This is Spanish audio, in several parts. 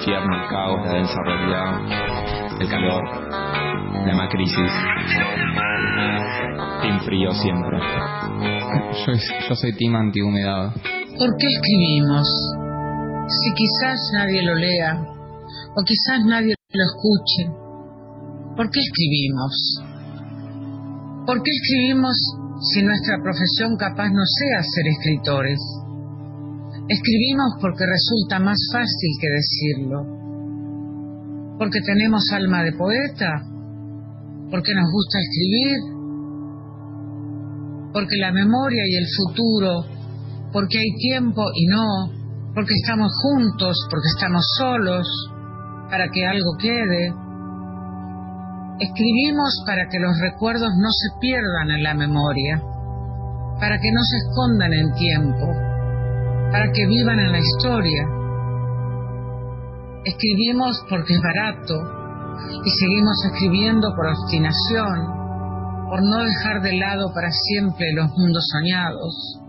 infierno, el caos, la densa realidad, el calor, la macrisis. Team frío siempre. Yo, yo soy team antihumedad. ¿Por qué escribimos? Si quizás nadie lo lea, o quizás nadie lo escuche, ¿por qué escribimos? ¿Por qué escribimos si nuestra profesión capaz no sea ser escritores? Escribimos porque resulta más fácil que decirlo. Porque tenemos alma de poeta. Porque nos gusta escribir. Porque la memoria y el futuro. Porque hay tiempo y no. Porque estamos juntos. Porque estamos solos. Para que algo quede. Escribimos para que los recuerdos no se pierdan en la memoria. Para que no se escondan en tiempo para que vivan en la historia. Escribimos porque es barato y seguimos escribiendo por obstinación, por no dejar de lado para siempre los mundos soñados.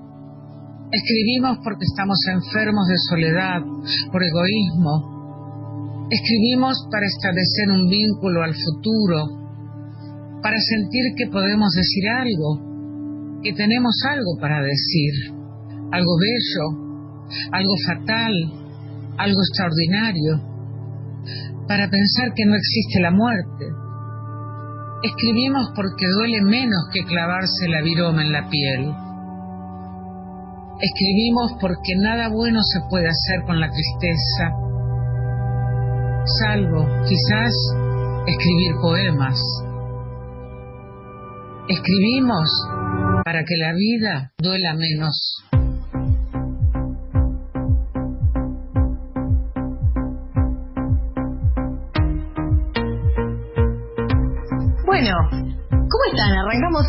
Escribimos porque estamos enfermos de soledad, por egoísmo. Escribimos para establecer un vínculo al futuro, para sentir que podemos decir algo, que tenemos algo para decir, algo bello, algo fatal, algo extraordinario, para pensar que no existe la muerte. Escribimos porque duele menos que clavarse la viroma en la piel. Escribimos porque nada bueno se puede hacer con la tristeza, salvo quizás escribir poemas. Escribimos para que la vida duela menos.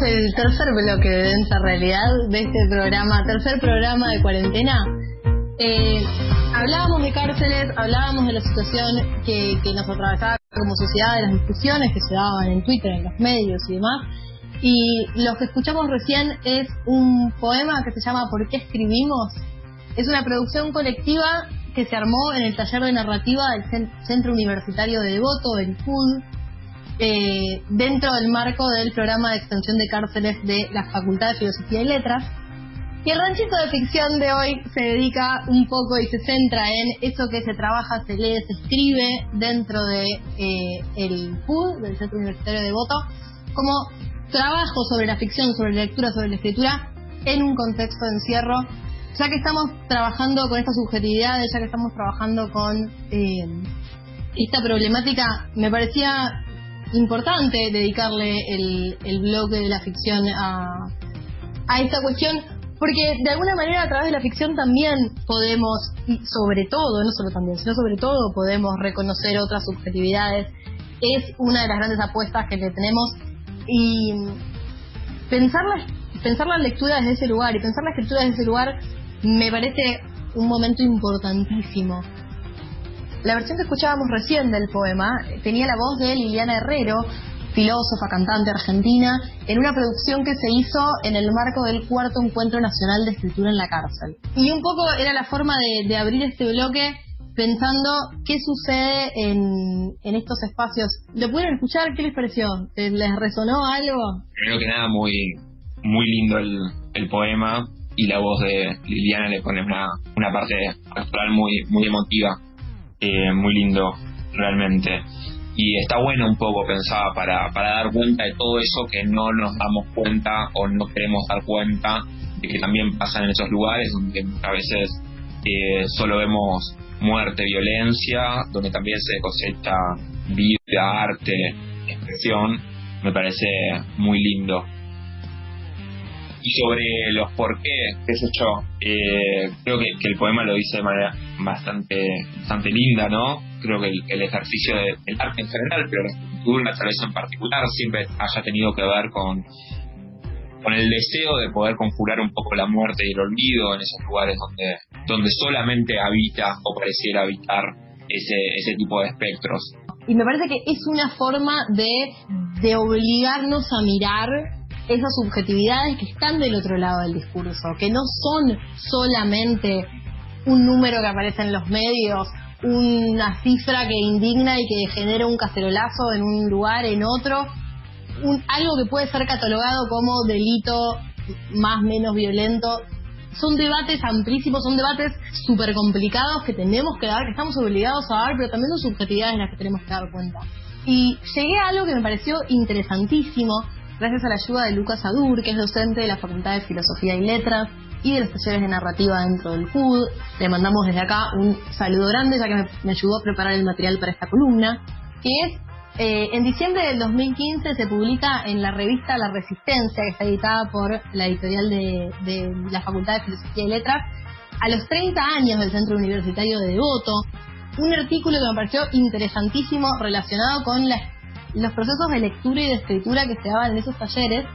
El tercer bloque de Densa Realidad de este programa, tercer programa de cuarentena. Eh, hablábamos de cárceles, hablábamos de la situación que, nos atravesaba como sociedad, de las discusiones que se daban en Twitter, en los medios y demás. Y lo que escuchamos recién es un poema que se llama ¿Por qué escribimos? Es una producción colectiva que se armó en el taller de narrativa del Centro Universitario de Devoto, el FUD, eh, dentro del marco del programa de extensión de cárceles de la Facultad de Filosofía y Letras. Y el ranchito de ficción de hoy se dedica un poco y se centra en eso que se trabaja, se lee, se escribe dentro de eh, el PUD, del Centro Universitario de Voto, como trabajo sobre la ficción, sobre la lectura, sobre la escritura en un contexto de encierro. Ya que estamos trabajando con estas subjetividades, ya que estamos trabajando con eh, esta problemática, me parecía importante dedicarle el, el bloque de la ficción a, a esta cuestión, porque de alguna manera a través de la ficción también podemos, y sobre todo, no solo también, sino sobre todo podemos reconocer otras subjetividades. Es una de las grandes apuestas que le tenemos y pensar la, pensar la lectura desde ese lugar y pensar la escritura desde ese lugar me parece un momento importantísimo la versión que escuchábamos recién del poema tenía la voz de Liliana Herrero, filósofa, cantante argentina, en una producción que se hizo en el marco del cuarto Encuentro Nacional de Escritura en la Cárcel. Y un poco era la forma de, abrir este bloque pensando qué sucede en, estos espacios. ¿Lo pudieron escuchar? ¿Qué les pareció? ¿Les resonó algo? Primero que nada, muy, muy lindo el, poema y la voz de Liliana le pone una, una parte astral muy, muy emotiva eh, muy lindo realmente. Y está bueno un poco pensar para, para dar cuenta de todo eso que no nos damos cuenta o no queremos dar cuenta de que también pasa en esos lugares donde a veces eh, solo vemos muerte, violencia, donde también se cosecha vida, arte, expresión, me parece muy lindo y sobre los por qué, qué sé yo, eh, creo que, el poema lo dice de manera bastante, bastante linda, ¿no? Creo que el, ejercicio del arte en general, pero la escultura tal vez en particular, siempre haya tenido que ver con, con el deseo de poder conjurar un poco la muerte y el olvido en esos lugares donde, donde solamente habita o pareciera habitar ese, ese tipo de espectros. Y me parece que es una forma de, de obligarnos a mirar esas subjetividades que están del otro lado del discurso, que no son solamente un número que aparece en los medios una cifra que indigna y que genera un cacerolazo en un lugar, en otro, un, algo que puede ser catalogado como delito más menos violento. Son debates amplísimos, son debates súper complicados que tenemos que dar, que estamos obligados a dar, pero también son subjetividades en las que tenemos que dar cuenta. Y llegué a algo que me pareció interesantísimo, gracias a la ayuda de Lucas Adur, que es docente de la Facultad de Filosofía y Letras y de los talleres de narrativa dentro del CUD. Le mandamos desde acá un saludo grande, ya que me, ayudó a preparar el material para esta columna, que es eh, en diciembre del 2015 se publica en la revista La Resistencia, que está editada por la editorial de, la Facultad de Filosofía y Letras, a los 30 años del Centro Universitario de Devoto, un artículo que me pareció interesantísimo relacionado con los procesos de lectura y de escritura que se daban en esos talleres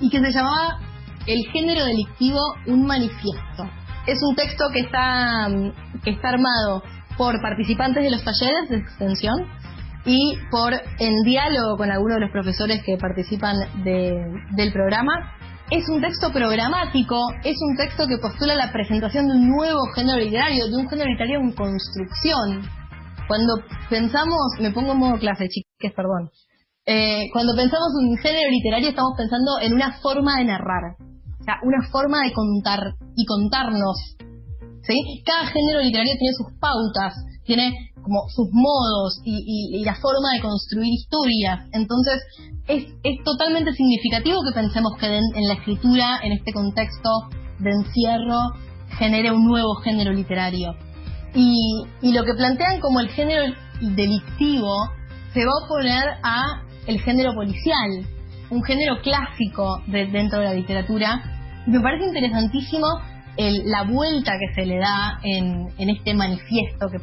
y que se llamaba El género delictivo, un manifiesto. Es un texto que está, mm, que está armado por participantes de los talleres de extensión y por en diálogo con algunos de los profesores que participan de- del programa. Es un texto programático, es un texto que postula la presentación de un nuevo género literario, de un género literario en construcción. Cuando pensamos, me pongo en modo clase, chiques, perdón. Eh, cuando pensamos en un género literario estamos pensando en una forma de narrar, o sea, una forma de contar y contarnos ¿sí? Cada género literario tiene sus pautas, tiene como sus modos y, y- la forma de construir historias. Entonces, es, es totalmente significativo que pensemos que den- en la escritura, en este contexto de encierro, genere un nuevo género literario. Y, y lo que plantean como el género delictivo se va a oponer a el género policial, un género clásico de- dentro de la literatura. Me parece interesantísimo el- la vuelta que se le da en, en este manifiesto, que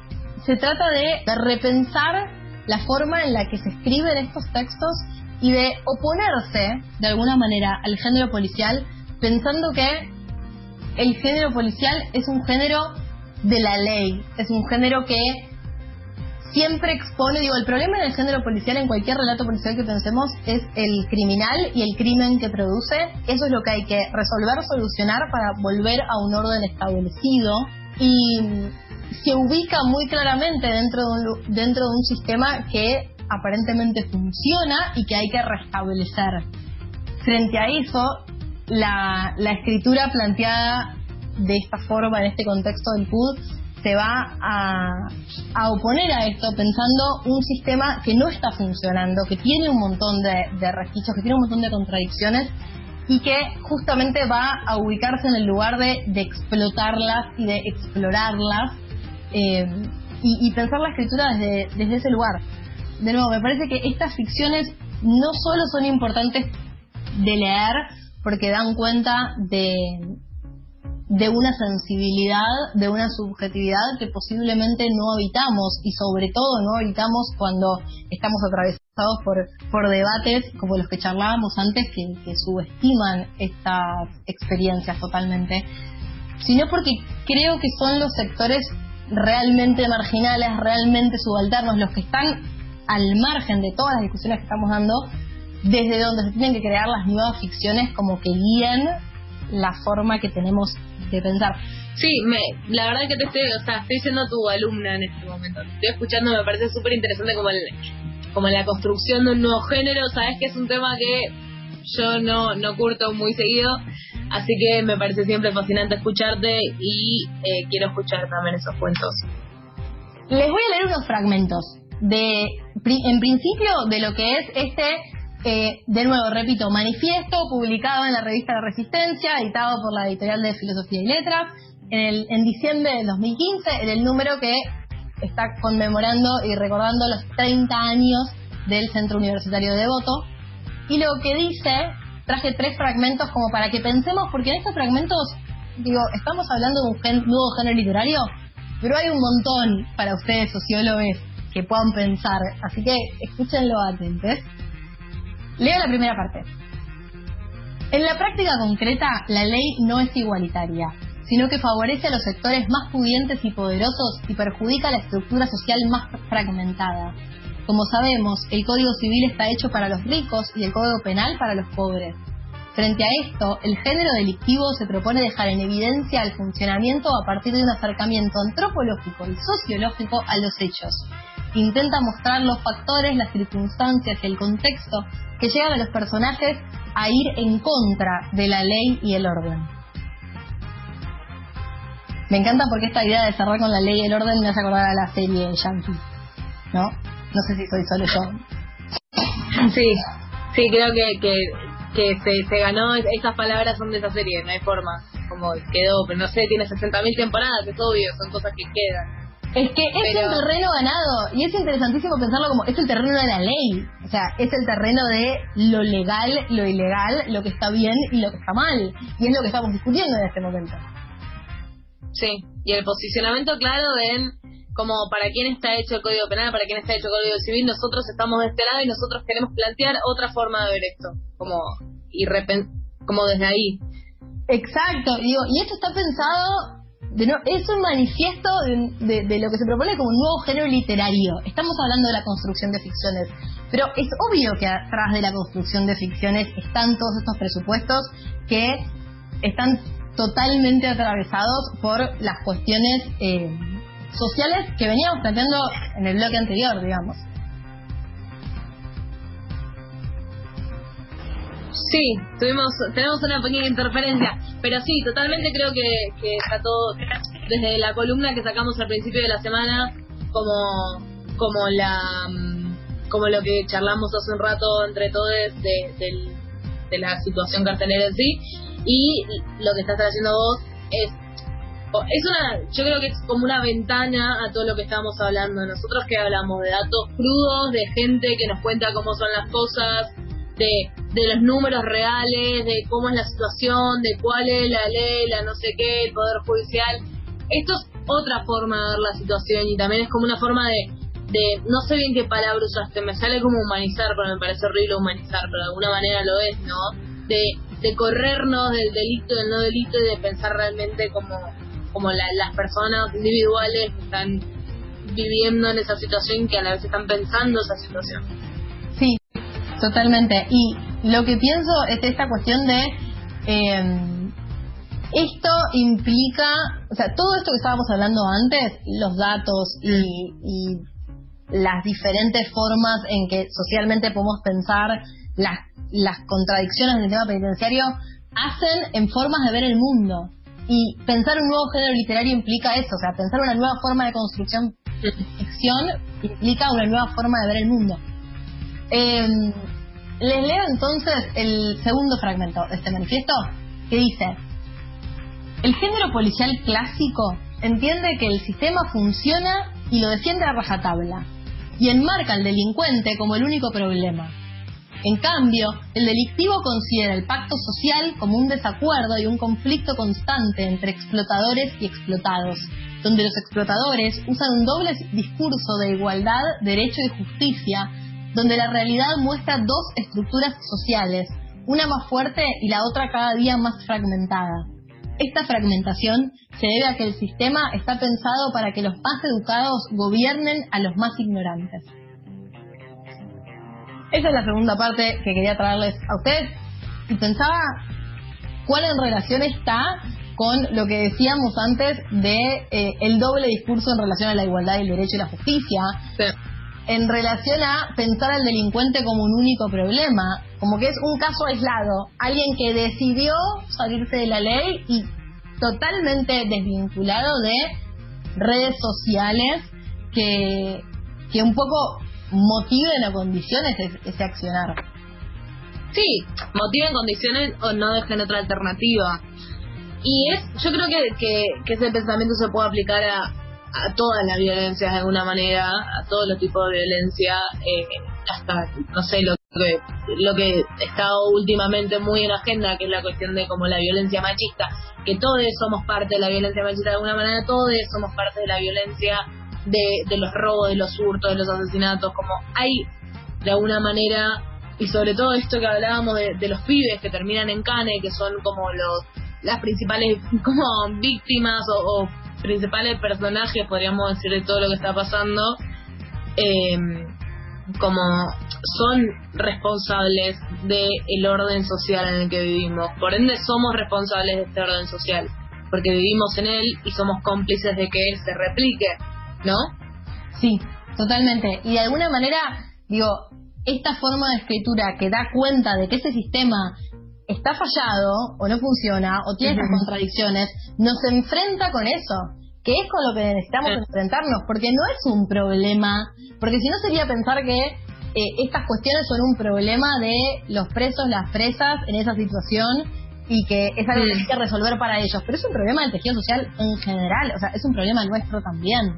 se trata de, de repensar la forma en la que se escriben estos textos y de oponerse, de alguna manera, al género policial, pensando que el género policial es un género de la ley, es un género que siempre expone, digo, el problema del género policial en cualquier relato policial que pensemos es el criminal y el crimen que produce. Eso es lo que hay que resolver, solucionar para volver a un orden establecido y se ubica muy claramente dentro de un, dentro de un sistema que aparentemente funciona y que hay que restablecer. Frente a eso, la, la escritura planteada de esta forma, en este contexto del PUD, se va a, oponer a esto pensando un sistema que no está funcionando, que tiene un montón de, de resquicios, que tiene un montón de contradicciones y que justamente va a ubicarse en el lugar de, de explotarlas y de explorarlas eh, y, y pensar la escritura desde, desde ese lugar. De nuevo, me parece que estas ficciones no solo son importantes de leer porque dan cuenta de, de una sensibilidad, de una subjetividad que posiblemente no habitamos y sobre todo no habitamos cuando estamos atravesados por, por debates como los que charlábamos antes que, que subestiman estas experiencias totalmente, sino porque creo que son los sectores realmente marginales, realmente subalternos, los que están al margen de todas las discusiones que estamos dando, desde donde se tienen que crear las nuevas ficciones como que guíen la forma que tenemos de pensar. Sí, me, la verdad que te estoy, o sea, estoy siendo tu alumna en este momento. Te estoy escuchando, me parece súper interesante como, el, como la construcción de un nuevo género. Sabes que es un tema que yo no, no curto muy seguido, así que me parece siempre fascinante escucharte y eh, quiero escuchar también esos cuentos. Les voy a leer unos fragmentos de, en principio, de lo que es este, eh, de nuevo, repito, manifiesto publicado en la revista La Resistencia, editado por la editorial de Filosofía y Letras, en, el, en diciembre del 2015, en el número que está conmemorando y recordando los 30 años del Centro Universitario de Devoto. Y lo que dice, traje tres fragmentos como para que pensemos, porque en estos fragmentos, digo, estamos hablando de un gen- nuevo género literario, pero hay un montón para ustedes, sociólogos, que puedan pensar. Así que escúchenlo atentos. Leo la primera parte. En la práctica concreta, la ley no es igualitaria, sino que favorece a los sectores más pudientes y poderosos y perjudica a la estructura social más fragmentada. Como sabemos, el Código Civil está hecho para los ricos y el Código Penal para los pobres. Frente a esto, el género delictivo se propone dejar en evidencia el funcionamiento a partir de un acercamiento antropológico y sociológico a los hechos. Intenta mostrar los factores, las circunstancias y el contexto que llevan a los personajes a ir en contra de la ley y el orden. Me encanta porque esta idea de cerrar con la ley y el orden me hace acordar a la serie Yankee, ¿no? No sé si soy solo yo. Sí, sí, creo que, que, se ganó, esas palabras son de esa serie, no hay forma, como quedó, pero no sé, tiene 60.000 temporadas, es obvio, son cosas que quedan. Es que es Pero- un terreno ganado y es interesantísimo pensarlo como es el terreno de la ley, o sea, es el terreno de lo legal, lo ilegal, lo que está bien y lo que está mal, y es lo que estamos discutiendo en este momento. Sí, y el posicionamiento claro en como para quién está hecho el Código Penal, para quién está hecho el Código Civil, nosotros estamos de este lado y nosotros queremos plantear otra forma de ver esto, como y repen- como desde ahí. Exacto, digo, y esto está pensado, de no, es un manifiesto de, de- lo que se propone como un nuevo género literario. Estamos hablando de la construcción de ficciones, pero es obvio que atrás de la construcción de ficciones están todos estos presupuestos que están totalmente atravesados por las cuestiones eh, sociales que veníamos planteando en el bloque anterior, digamos. Sí, tuvimos, tenemos una pequeña interferencia, pero sí, totalmente creo que, que está todo desde la columna que sacamos al principio de la semana, como, como la, mm, como lo que charlamos hace un rato entre todos de, del- de la situación cartelera en sí, y lo que estás haciendo vos es, es una, yo creo que es como una ventana a todo lo que estamos hablando. Nosotros que hablamos de datos crudos, de gente que nos cuenta cómo son las cosas, de, de los números reales, de cómo es la situación, de cuál es la ley, la no sé qué, el poder judicial. Esto es otra forma de ver la situación y también es como una forma de, de no sé bien qué palabra usaste, me sale como humanizar, pero me parece horrible humanizar, pero de alguna manera lo es, ¿no? De, de corrernos del delito, del no delito y de pensar realmente como, como la- las personas individuales que están viviendo en esa situación y que a la vez están pensando esa situación. Sí, totalmente. Y lo que pienso es esta cuestión de eh, esto implica, o sea, todo esto que estábamos hablando antes, los datos y, y las diferentes formas en que socialmente podemos pensar las, las contradicciones del tema penitenciario, hacen en formas de ver el mundo. Y pensar un nuevo género literario implica eso, o sea, pensar una nueva forma de construcción de ficción implica una nueva forma de ver el mundo. Eh, les leo entonces el segundo fragmento de este manifiesto que dice, el género policial clásico entiende que el sistema funciona y lo defiende a rajatabla y enmarca al delincuente como el único problema. En cambio, el delictivo considera el pacto social como un desacuerdo y un conflicto constante entre explotadores y explotados, donde los explotadores usan un doble discurso de igualdad, derecho y justicia, donde la realidad muestra dos estructuras sociales, una más fuerte y la otra cada día más fragmentada. Esta fragmentación se debe a que el sistema está pensado para que los más educados gobiernen a los más ignorantes. Esa es la segunda parte que quería traerles a ustedes y pensaba cuál en relación está con lo que decíamos antes de eh, el doble discurso en relación a la igualdad, el derecho y la justicia, en relación a pensar al delincuente como un único problema, como que es un caso aislado, alguien que decidió salirse de la ley y totalmente desvinculado de redes sociales que, que un poco motiven o condicionen ese, ese accionar. Sí, motiven condiciones o no dejen otra alternativa. Y es, yo creo que, que, que ese pensamiento se puede aplicar a, a todas las violencias de alguna manera, a todos los tipos de violencia, eh, hasta, no sé, lo que, lo que está últimamente muy en agenda, que es la cuestión de como la violencia machista, que todos somos parte de la violencia machista de alguna manera, todos somos parte de la violencia de, de los robos, de los hurtos, de los asesinatos, como hay de alguna manera, y sobre todo esto que hablábamos de, de los pibes que terminan en Cane, que son como los las principales como víctimas o, o principales personajes, podríamos decir, de todo lo que está pasando, eh, como son responsables del orden social en el que vivimos. Por ende, somos responsables de este orden social, porque vivimos en él y somos cómplices de que él se replique, ¿no? Sí, totalmente. Y de alguna manera, digo, esta forma de escritura que da cuenta de que ese sistema está fallado o no funciona o tiene estas contradicciones, nos enfrenta con eso, que es con lo que necesitamos enfrentarnos, porque no es un problema, porque si no sería pensar que eh, estas cuestiones son un problema de los presos, las presas en esa situación y que es algo que hay que resolver para ellos, pero es un problema del tejido social en general, o sea, es un problema nuestro también.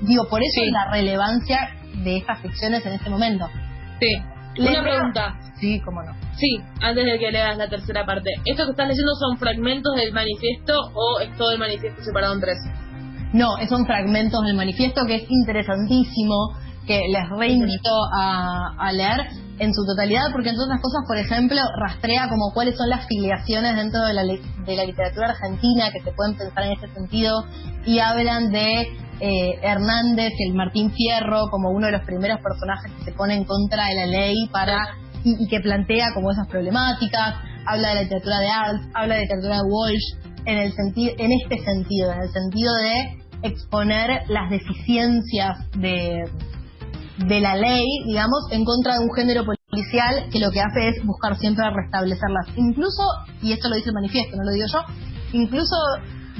Digo, por eso es la relevancia de estas ficciones en este momento. Sí. Una pregunta. Sí, cómo no. Sí, antes de que leas la tercera parte. ¿Esto que estás leyendo son fragmentos del manifiesto o es todo el manifiesto separado en tres? No, son fragmentos del manifiesto que es interesantísimo, que les reinvito a, a leer en su totalidad, porque entre otras cosas, por ejemplo, rastrea como cuáles son las filiaciones dentro de la, de la literatura argentina que se pueden pensar en este sentido, y hablan de eh, Hernández el Martín Fierro como uno de los primeros personajes que se pone en contra de la ley para y, que plantea como esas problemáticas, habla de la literatura de Alt, habla de la literatura de Walsh en el sentido en este sentido, en el sentido de exponer las deficiencias de de la ley, digamos, en contra de un género policial que lo que hace es buscar siempre restablecerlas. Incluso, y esto lo dice el manifiesto, no lo digo yo, incluso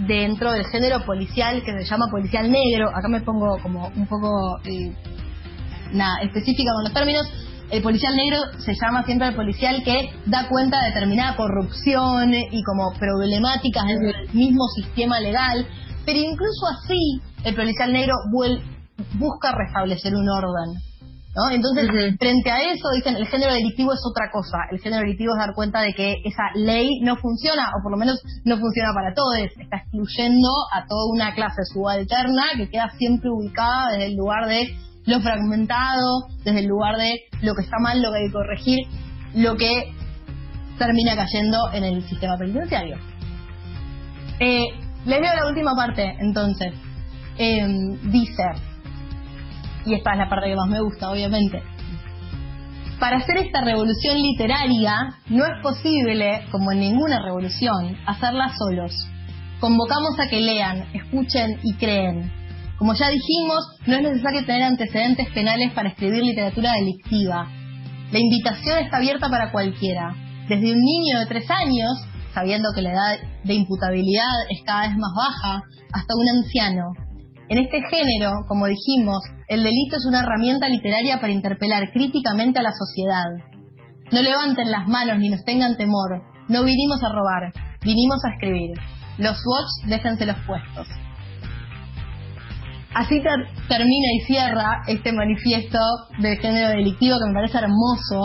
dentro del género policial que se llama policial negro, acá me pongo como un poco eh, específica con los términos, el policial negro se llama siempre el policial que da cuenta de determinada corrupción y como problemáticas del mismo sistema legal, pero incluso así el policial negro busca restablecer un orden. Entonces, frente a eso, dicen, el género delictivo es otra cosa. El género delictivo es dar cuenta de que esa ley no funciona, o por lo menos no funciona para todos. Está excluyendo a toda una clase subalterna que queda siempre ubicada desde el lugar de lo fragmentado, desde el lugar de lo que está mal, lo que hay que corregir, lo que termina cayendo en el sistema penitenciario. Eh, les leo la última parte, entonces. Eh, dice, y esta es la parte que más me gusta, obviamente. Para hacer esta revolución literaria no es posible, como en ninguna revolución, hacerla solos. Convocamos a que lean, escuchen y creen. Como ya dijimos, no es necesario tener antecedentes penales para escribir literatura delictiva. La invitación está abierta para cualquiera, desde un niño de tres años, sabiendo que la edad de imputabilidad es cada vez más baja, hasta un anciano, en este género, como dijimos, el delito es una herramienta literaria para interpelar críticamente a la sociedad. No levanten las manos ni nos tengan temor. No vinimos a robar, vinimos a escribir. Los watch déjense los puestos. Así termina y cierra este manifiesto del género delictivo que me parece hermoso,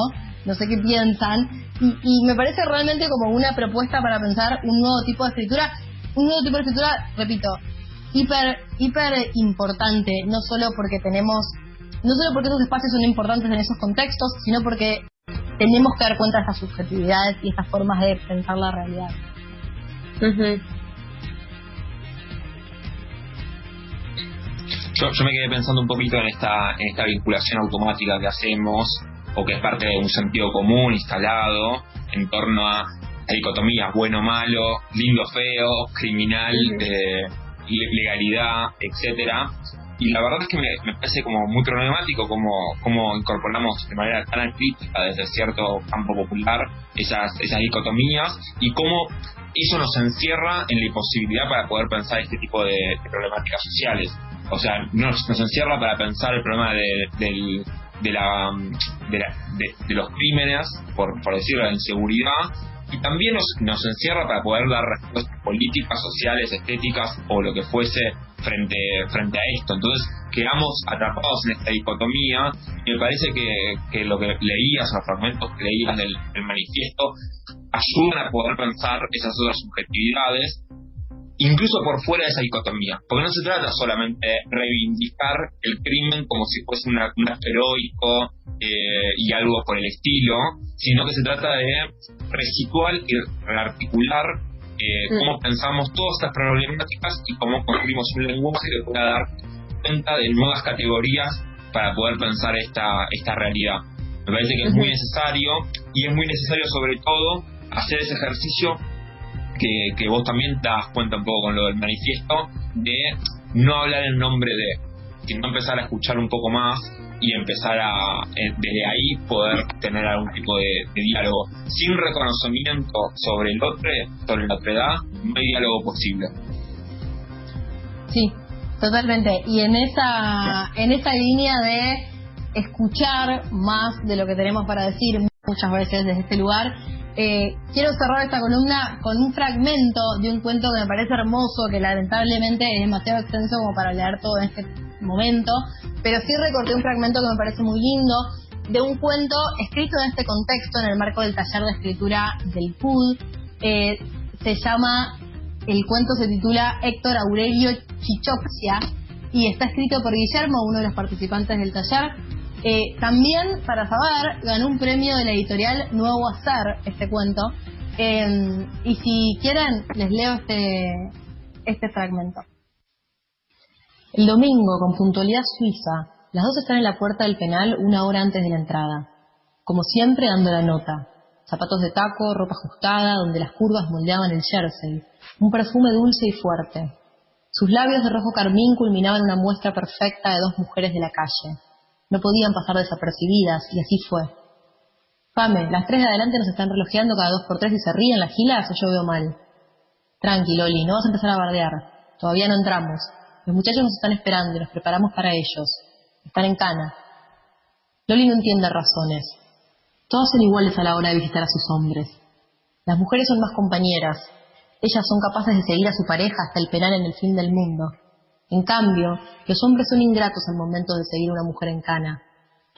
no sé qué piensan, y, y, me parece realmente como una propuesta para pensar un nuevo tipo de escritura, un nuevo tipo de escritura, repito, hiper, hiper importante, no solo porque tenemos, no solo porque esos espacios son importantes en esos contextos, sino porque tenemos que dar cuenta de estas subjetividades y estas formas de pensar la realidad. yo, yo me quedé pensando un poquito en esta, en esta vinculación automática que hacemos, o que es parte de un sentido común instalado en torno a dicotomías bueno-malo, lindo-feo, criminal, eh, legalidad, etcétera. Y la verdad es que me, parece como muy problemático como, como incorporamos de manera tan crítica desde cierto campo popular esas, esas dicotomías y cómo eso nos encierra en la imposibilidad para poder pensar este tipo de, problemáticas sociales. O sea, nos, nos encierra para pensar el problema de, de, la, de, los crímenes, por, por decirlo, la inseguridad, y también nos, nos encierra para poder dar respuestas políticas, sociales, estéticas o lo que fuese frente, frente a esto. Entonces quedamos atrapados en esta dicotomía y me parece que, que lo que leías, los fragmentos que leías del, del manifiesto, ayudan a poder pensar esas otras subjetividades incluso por fuera de esa dicotomía, porque no se trata solamente de reivindicar el crimen como si fuese un acto heroico eh, y algo por el estilo, sino que se trata de resituar y rearticular eh, mm. cómo pensamos todas estas problemáticas y cómo construimos un lenguaje que pueda dar cuenta de nuevas categorías para poder pensar esta, esta realidad. Me parece que es muy necesario y es muy necesario sobre todo hacer ese ejercicio que, que vos también te das cuenta un poco con lo del manifiesto de no hablar en nombre de, sino empezar a escuchar un poco más y empezar a eh, desde ahí poder tener algún tipo de, diálogo. Sin reconocimiento sobre el otro, sobre la otredad, no hay diálogo posible. Sí, totalmente. Y en esa, en esa línea de escuchar más de lo que tenemos para decir muchas veces desde este lugar, eh, quiero cerrar esta columna con un fragmento de un cuento que me parece hermoso, que lamentablemente es demasiado extenso como para leer todo en este momento, pero sí recorté un fragmento que me parece muy lindo de un cuento escrito en este contexto, en el marco del taller de escritura del PUD. Eh, se llama, el cuento se titula Héctor Aurelio Chichopsia y está escrito por Guillermo, uno de los participantes del taller. Eh, también, para saber, ganó un premio de la editorial Nuevo Hacer, este cuento. Eh, y si quieren, les leo este, este fragmento. El domingo, con puntualidad suiza, las dos están en la puerta del penal una hora antes de la entrada. Como siempre, dando la nota. Zapatos de taco, ropa ajustada, donde las curvas moldeaban el jersey. Un perfume dulce y fuerte. Sus labios de rojo carmín culminaban una muestra perfecta de dos mujeres de la calle. No podían pasar desapercibidas, y así fue. Pame, las tres de adelante nos están relojeando cada dos por tres y se ríen las gilas o yo veo mal. Tranqui, Loli, no vas a empezar a bardear. Todavía no entramos. Los muchachos nos están esperando y nos preparamos para ellos. Están en cana. Loli no entiende razones. Todos son iguales a la hora de visitar a sus hombres. Las mujeres son más compañeras. Ellas son capaces de seguir a su pareja hasta el penal en el fin del mundo. En cambio, los hombres son ingratos al momento de seguir a una mujer en cana.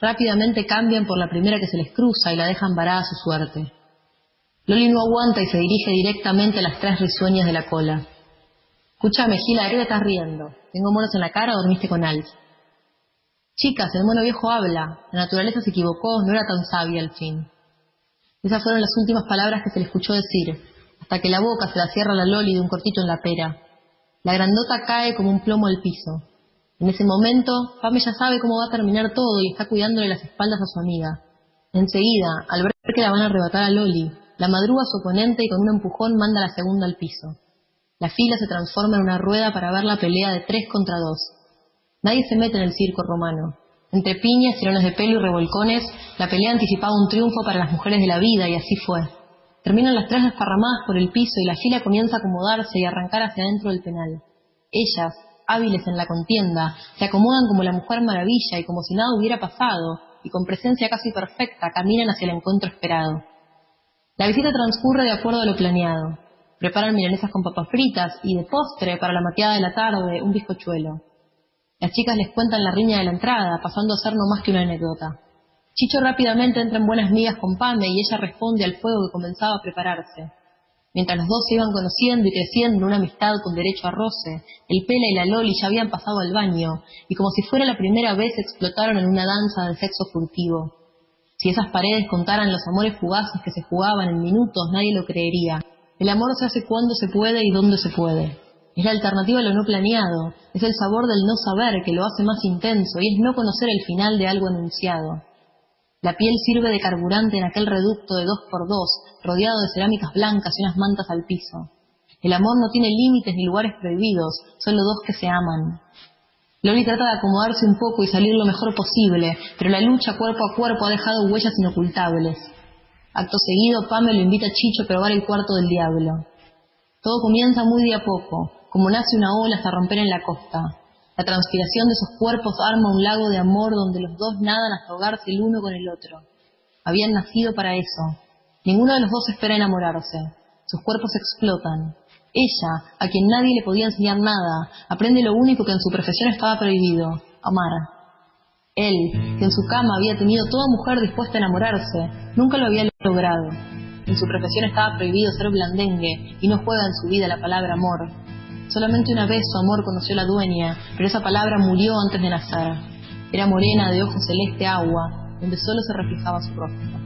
Rápidamente cambian por la primera que se les cruza y la dejan varada a su suerte. Loli no aguanta y se dirige directamente a las tres risueñas de la cola. Escúchame, Gila, ¿de qué estás riendo? ¿Tengo monos en la cara o dormiste con Alf? Chicas, el mono viejo habla. La naturaleza se equivocó, no era tan sabia al fin. Esas fueron las últimas palabras que se le escuchó decir, hasta que la boca se la cierra la Loli de un cortito en la pera. La grandota cae como un plomo al piso. En ese momento, Pame ya sabe cómo va a terminar todo y está cuidándole las espaldas a su amiga. Enseguida, al ver que la van a arrebatar a Loli, la madruga a su oponente y con un empujón manda a la segunda al piso. La fila se transforma en una rueda para ver la pelea de tres contra dos. Nadie se mete en el circo romano. Entre piñas, tirones de pelo y revolcones, la pelea anticipaba un triunfo para las mujeres de la vida y así fue. Terminan las tres desparramadas por el piso y la fila comienza a acomodarse y arrancar hacia adentro del penal. Ellas, hábiles en la contienda, se acomodan como la mujer maravilla y como si nada hubiera pasado, y con presencia casi perfecta caminan hacia el encuentro esperado. La visita transcurre de acuerdo a lo planeado. Preparan milanesas con papas fritas y de postre para la mateada de la tarde un bizcochuelo. Las chicas les cuentan la riña de la entrada, pasando a ser no más que una anécdota. Chicho rápidamente entra en buenas migas con Pame y ella responde al fuego que comenzaba a prepararse. Mientras los dos se iban conociendo y creciendo en una amistad con derecho a roce, el Pela y la Loli ya habían pasado al baño y como si fuera la primera vez explotaron en una danza de sexo furtivo. Si esas paredes contaran los amores fugaces que se jugaban en minutos, nadie lo creería. El amor se hace cuando se puede y donde se puede. Es la alternativa a lo no planeado, es el sabor del no saber que lo hace más intenso y es no conocer el final de algo anunciado. La piel sirve de carburante en aquel reducto de dos por dos, rodeado de cerámicas blancas y unas mantas al piso. El amor no tiene límites ni lugares prohibidos, solo dos que se aman. Loli trata de acomodarse un poco y salir lo mejor posible, pero la lucha cuerpo a cuerpo ha dejado huellas inocultables. Acto seguido, Pame lo invita a Chicho a probar el cuarto del diablo. Todo comienza muy de a poco, como nace una ola hasta romper en la costa. La transpiración de sus cuerpos arma un lago de amor donde los dos nadan hasta ahogarse el uno con el otro. Habían nacido para eso. Ninguno de los dos espera enamorarse. Sus cuerpos explotan. Ella, a quien nadie le podía enseñar nada, aprende lo único que en su profesión estaba prohibido, amar. Él, que en su cama había tenido toda mujer dispuesta a enamorarse, nunca lo había logrado. En su profesión estaba prohibido ser blandengue y no juega en su vida la palabra amor. Solamente una vez su amor conoció la dueña, pero esa palabra murió antes de nacer. Era morena de ojos celeste agua, donde solo se reflejaba su rostro.